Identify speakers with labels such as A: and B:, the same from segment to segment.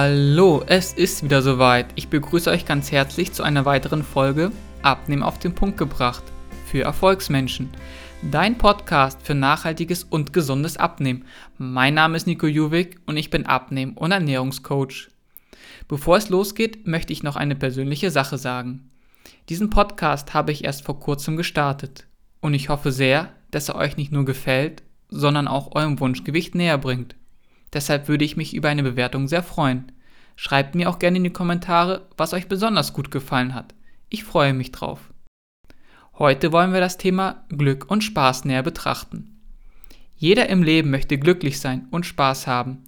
A: Hallo, es ist wieder soweit. Ich begrüße euch ganz herzlich zu einer weiteren Folge Abnehmen auf den Punkt gebracht für Erfolgsmenschen. Dein Podcast für nachhaltiges und gesundes Abnehmen. Mein Name ist Nico Juwig und ich bin Abnehmen- und Ernährungscoach. Bevor es losgeht, möchte ich noch eine persönliche Sache sagen. Diesen Podcast habe ich erst vor kurzem gestartet und ich hoffe sehr, dass er euch nicht nur gefällt, sondern auch eurem Wunschgewicht näher bringt. Deshalb würde ich mich über eine Bewertung sehr freuen. Schreibt mir auch gerne in die Kommentare, was euch besonders gut gefallen hat. Ich freue mich drauf. Heute wollen wir das Thema Glück und Spaß näher betrachten. Jeder im Leben möchte glücklich sein und Spaß haben.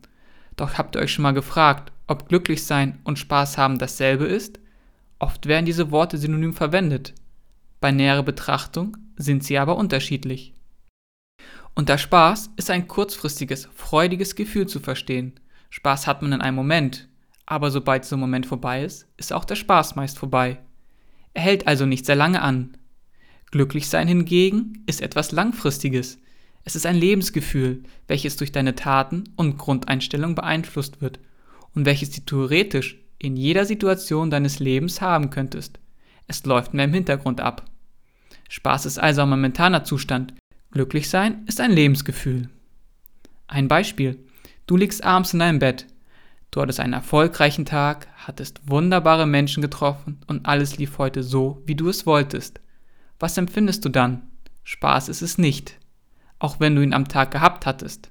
A: Doch habt ihr euch schon mal gefragt, ob glücklich sein und Spaß haben dasselbe ist? Oft werden diese Worte synonym verwendet. Bei näherer Betrachtung sind sie aber unterschiedlich. Unter Spaß ist ein kurzfristiges, freudiges Gefühl zu verstehen. Spaß hat man in einem Moment, aber sobald so ein Moment vorbei ist, ist auch der Spaß meist vorbei. Er hält also nicht sehr lange an. Glücklichsein hingegen ist etwas Langfristiges. Es ist ein Lebensgefühl, welches durch deine Taten und Grundeinstellung beeinflusst wird und welches du theoretisch in jeder Situation deines Lebens haben könntest. Es läuft mehr im Hintergrund ab. Spaß ist also ein momentaner Zustand, Glücklich sein ist ein Lebensgefühl. Ein Beispiel. Du liegst abends in deinem Bett. Du hattest einen erfolgreichen Tag, hattest wunderbare Menschen getroffen und alles lief heute so, wie du es wolltest. Was empfindest du dann? Spaß ist es nicht. Auch wenn du ihn am Tag gehabt hattest.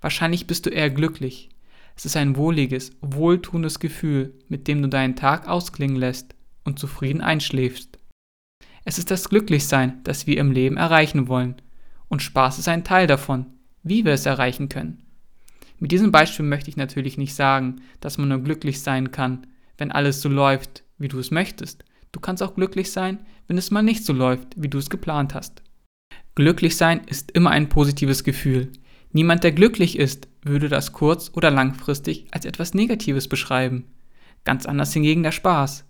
A: Wahrscheinlich bist du eher glücklich. Es ist ein wohliges, wohltuendes Gefühl, mit dem du deinen Tag ausklingen lässt und zufrieden einschläfst. Es ist das Glücklichsein, das wir im Leben erreichen wollen und Spaß ist ein Teil davon, wie wir es erreichen können. Mit diesem Beispiel möchte ich natürlich nicht sagen, dass man nur glücklich sein kann, wenn alles so läuft, wie du es möchtest. Du kannst auch glücklich sein, wenn es mal nicht so läuft, wie du es geplant hast. Glücklich sein ist immer ein positives Gefühl. Niemand, der glücklich ist, würde das kurz- oder langfristig als etwas Negatives beschreiben. Ganz anders hingegen der Spaß.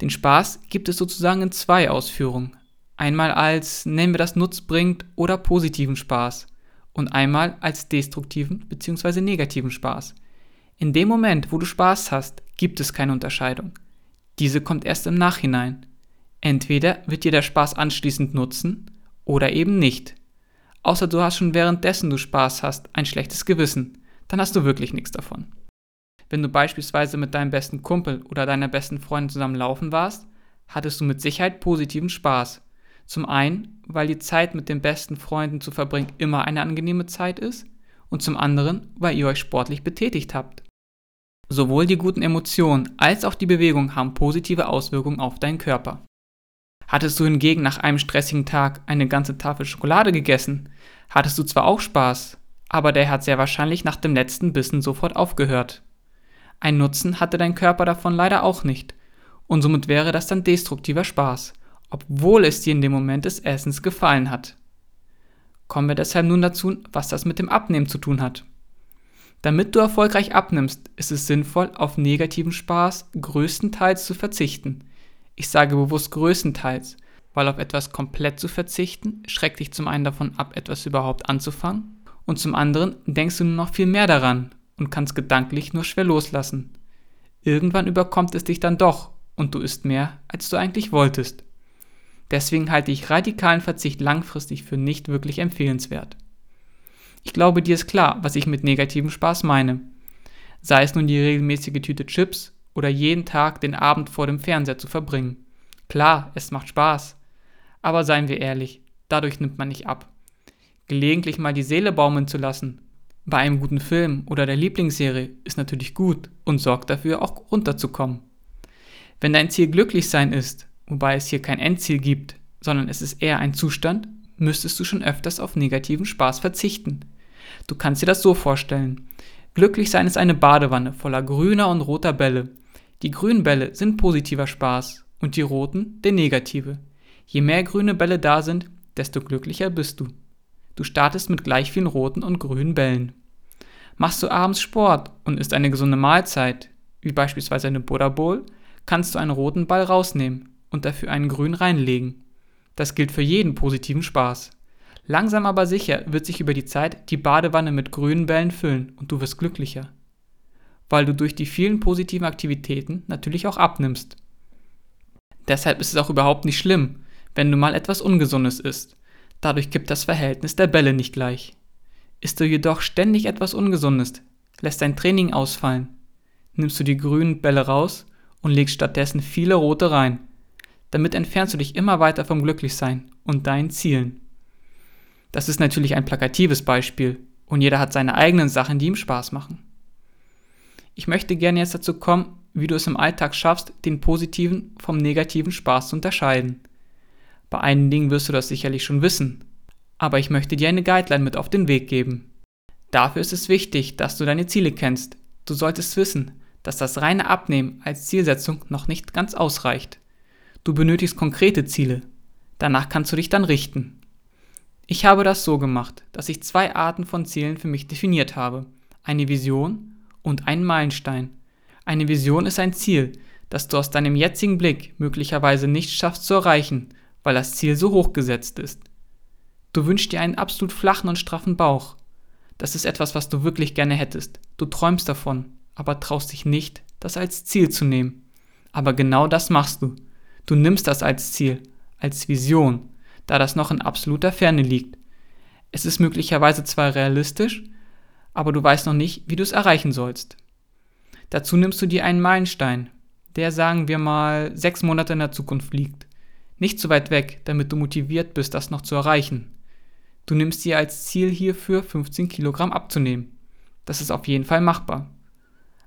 A: Den Spaß gibt es sozusagen in zwei Ausführungen. Einmal als, nennen wir das nutzbringend oder positiven Spaß und einmal als destruktiven bzw. negativen Spaß. In dem Moment, wo du Spaß hast, gibt es keine Unterscheidung. Diese kommt erst im Nachhinein. Entweder wird dir der Spaß anschließend nutzen oder eben nicht. Außer du hast schon währenddessen du Spaß hast ein schlechtes Gewissen, dann hast du wirklich nichts davon. Wenn du beispielsweise mit deinem besten Kumpel oder deiner besten Freundin zusammen laufen warst, hattest du mit Sicherheit positiven Spaß. Zum einen, weil die Zeit mit den besten Freunden zu verbringen immer eine angenehme Zeit ist und zum anderen, weil ihr euch sportlich betätigt habt. Sowohl die guten Emotionen als auch die Bewegung haben positive Auswirkungen auf deinen Körper. Hattest du hingegen nach einem stressigen Tag eine ganze Tafel Schokolade gegessen, hattest du zwar auch Spaß, aber der hat sehr wahrscheinlich nach dem letzten Bissen sofort aufgehört. Ein Nutzen hatte dein Körper davon leider auch nicht, und somit wäre das dann destruktiver Spaß obwohl es dir in dem Moment des Essens gefallen hat. Kommen wir deshalb nun dazu, was das mit dem Abnehmen zu tun hat. Damit du erfolgreich abnimmst, ist es sinnvoll, auf negativen Spaß größtenteils zu verzichten. Ich sage bewusst größtenteils, weil auf etwas komplett zu verzichten schreckt dich zum einen davon ab, etwas überhaupt anzufangen, und zum anderen denkst du nur noch viel mehr daran und kannst gedanklich nur schwer loslassen. Irgendwann überkommt es dich dann doch und du isst mehr, als du eigentlich wolltest. Deswegen halte ich radikalen Verzicht langfristig für nicht wirklich empfehlenswert. Ich glaube, dir ist klar, was ich mit negativem Spaß meine. Sei es nun die regelmäßige Tüte Chips oder jeden Tag den Abend vor dem Fernseher zu verbringen. Klar, es macht Spaß. Aber seien wir ehrlich, dadurch nimmt man nicht ab. Gelegentlich mal die Seele baumeln zu lassen, bei einem guten Film oder der Lieblingsserie ist natürlich gut und sorgt dafür, auch runterzukommen. Wenn dein Ziel glücklich sein ist, wobei es hier kein Endziel gibt, sondern es ist eher ein Zustand, müsstest du schon öfters auf negativen Spaß verzichten. Du kannst dir das so vorstellen. Glücklich sein ist eine Badewanne voller grüner und roter Bälle. Die grünen Bälle sind positiver Spaß und die roten der negative. Je mehr grüne Bälle da sind, desto glücklicher bist du. Du startest mit gleich vielen roten und grünen Bällen. Machst du abends Sport und isst eine gesunde Mahlzeit, wie beispielsweise eine Buddha Bowl, kannst du einen roten Ball rausnehmen und dafür einen grün reinlegen. Das gilt für jeden positiven Spaß. Langsam aber sicher wird sich über die Zeit die Badewanne mit grünen Bällen füllen und du wirst glücklicher. weil du durch die vielen positiven Aktivitäten natürlich auch abnimmst. Deshalb ist es auch überhaupt nicht schlimm, wenn du mal etwas Ungesundes isst. Dadurch gibt das Verhältnis der Bälle nicht gleich. Isst du jedoch ständig etwas Ungesundes, lässt dein Training ausfallen, nimmst du die grünen Bälle raus und legst stattdessen viele rote rein. Damit entfernst du dich immer weiter vom Glücklichsein und deinen Zielen. Das ist natürlich ein plakatives Beispiel und jeder hat seine eigenen Sachen, die ihm Spaß machen. Ich möchte gerne jetzt dazu kommen, wie du es im Alltag schaffst, den positiven vom negativen Spaß zu unterscheiden. Bei einigen Dingen wirst du das sicherlich schon wissen, aber ich möchte dir eine Guideline mit auf den Weg geben. Dafür ist es wichtig, dass du deine Ziele kennst. Du solltest wissen, dass das reine Abnehmen als Zielsetzung noch nicht ganz ausreicht. Du benötigst konkrete Ziele. Danach kannst du dich dann richten. Ich habe das so gemacht, dass ich zwei Arten von Zielen für mich definiert habe. Eine Vision und einen Meilenstein. Eine Vision ist ein Ziel, das du aus deinem jetzigen Blick möglicherweise nicht schaffst zu erreichen, weil das Ziel so hoch gesetzt ist. Du wünschst dir einen absolut flachen und straffen Bauch. Das ist etwas, was du wirklich gerne hättest. Du träumst davon, aber traust dich nicht, das als Ziel zu nehmen. Aber genau das machst du. Du nimmst das als Ziel, als Vision, da das noch in absoluter Ferne liegt. Es ist möglicherweise zwar realistisch, aber du weißt noch nicht, wie du es erreichen sollst. Dazu nimmst du dir einen Meilenstein, der sagen wir mal sechs Monate in der Zukunft liegt. Nicht zu weit weg, damit du motiviert bist, das noch zu erreichen. Du nimmst dir als Ziel hierfür 15 Kilogramm abzunehmen. Das ist auf jeden Fall machbar.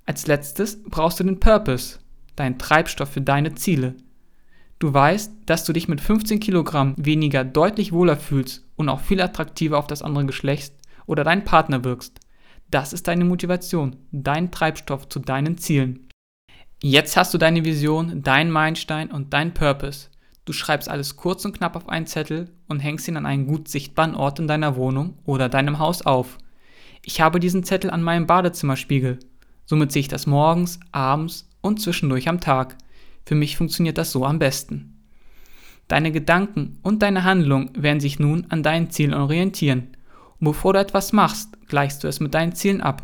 A: Als letztes brauchst du den Purpose, deinen Treibstoff für deine Ziele. Du weißt, dass du dich mit 15 Kilogramm weniger deutlich wohler fühlst und auch viel attraktiver auf das andere Geschlecht oder deinen Partner wirkst. Das ist deine Motivation, dein Treibstoff zu deinen Zielen. Jetzt hast du deine Vision, dein Meilenstein und dein Purpose. Du schreibst alles kurz und knapp auf einen Zettel und hängst ihn an einen gut sichtbaren Ort in deiner Wohnung oder deinem Haus auf. Ich habe diesen Zettel an meinem Badezimmerspiegel. Somit sehe ich das morgens, abends und zwischendurch am Tag. Für mich funktioniert das so am besten. Deine Gedanken und deine Handlung werden sich nun an deinen Zielen orientieren. Und bevor du etwas machst, gleichst du es mit deinen Zielen ab.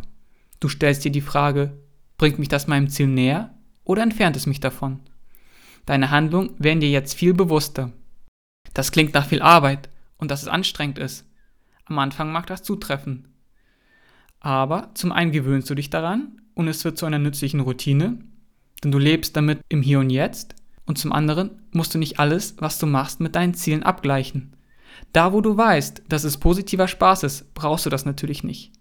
A: Du stellst dir die Frage, bringt mich das meinem Ziel näher oder entfernt es mich davon? Deine Handlungen werden dir jetzt viel bewusster. Das klingt nach viel Arbeit und dass es anstrengend ist. Am Anfang mag das zutreffen. Aber zum einen gewöhnst du dich daran und es wird zu einer nützlichen Routine denn du lebst damit im Hier und Jetzt und zum anderen musst du nicht alles, was du machst, mit deinen Zielen abgleichen. Da, wo du weißt, dass es positiver Spaß ist, brauchst du das natürlich nicht.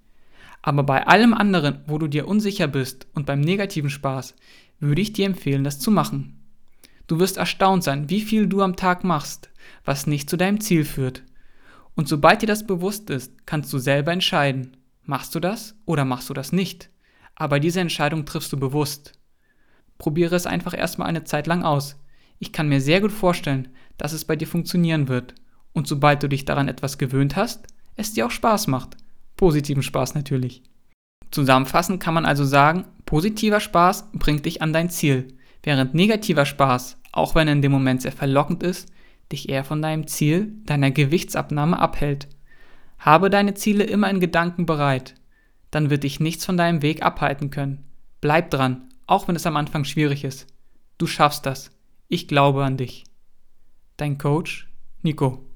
A: Aber bei allem anderen, wo du dir unsicher bist und beim negativen Spaß, würde ich dir empfehlen, das zu machen. Du wirst erstaunt sein, wie viel du am Tag machst, was nicht zu deinem Ziel führt. Und sobald dir das bewusst ist, kannst du selber entscheiden, machst du das oder machst du das nicht. Aber diese Entscheidung triffst du bewusst. Probiere es einfach erstmal eine Zeit lang aus. Ich kann mir sehr gut vorstellen, dass es bei dir funktionieren wird. Und sobald du dich daran etwas gewöhnt hast, es dir auch Spaß macht. Positiven Spaß natürlich. Zusammenfassend kann man also sagen, positiver Spaß bringt dich an dein Ziel, während negativer Spaß, auch wenn er in dem Moment sehr verlockend ist, dich eher von deinem Ziel, deiner Gewichtsabnahme abhält. Habe deine Ziele immer in Gedanken bereit, dann wird dich nichts von deinem Weg abhalten können. Bleib dran auch wenn es am Anfang schwierig ist. Du schaffst das. Ich glaube an dich. Dein Coach, Nico.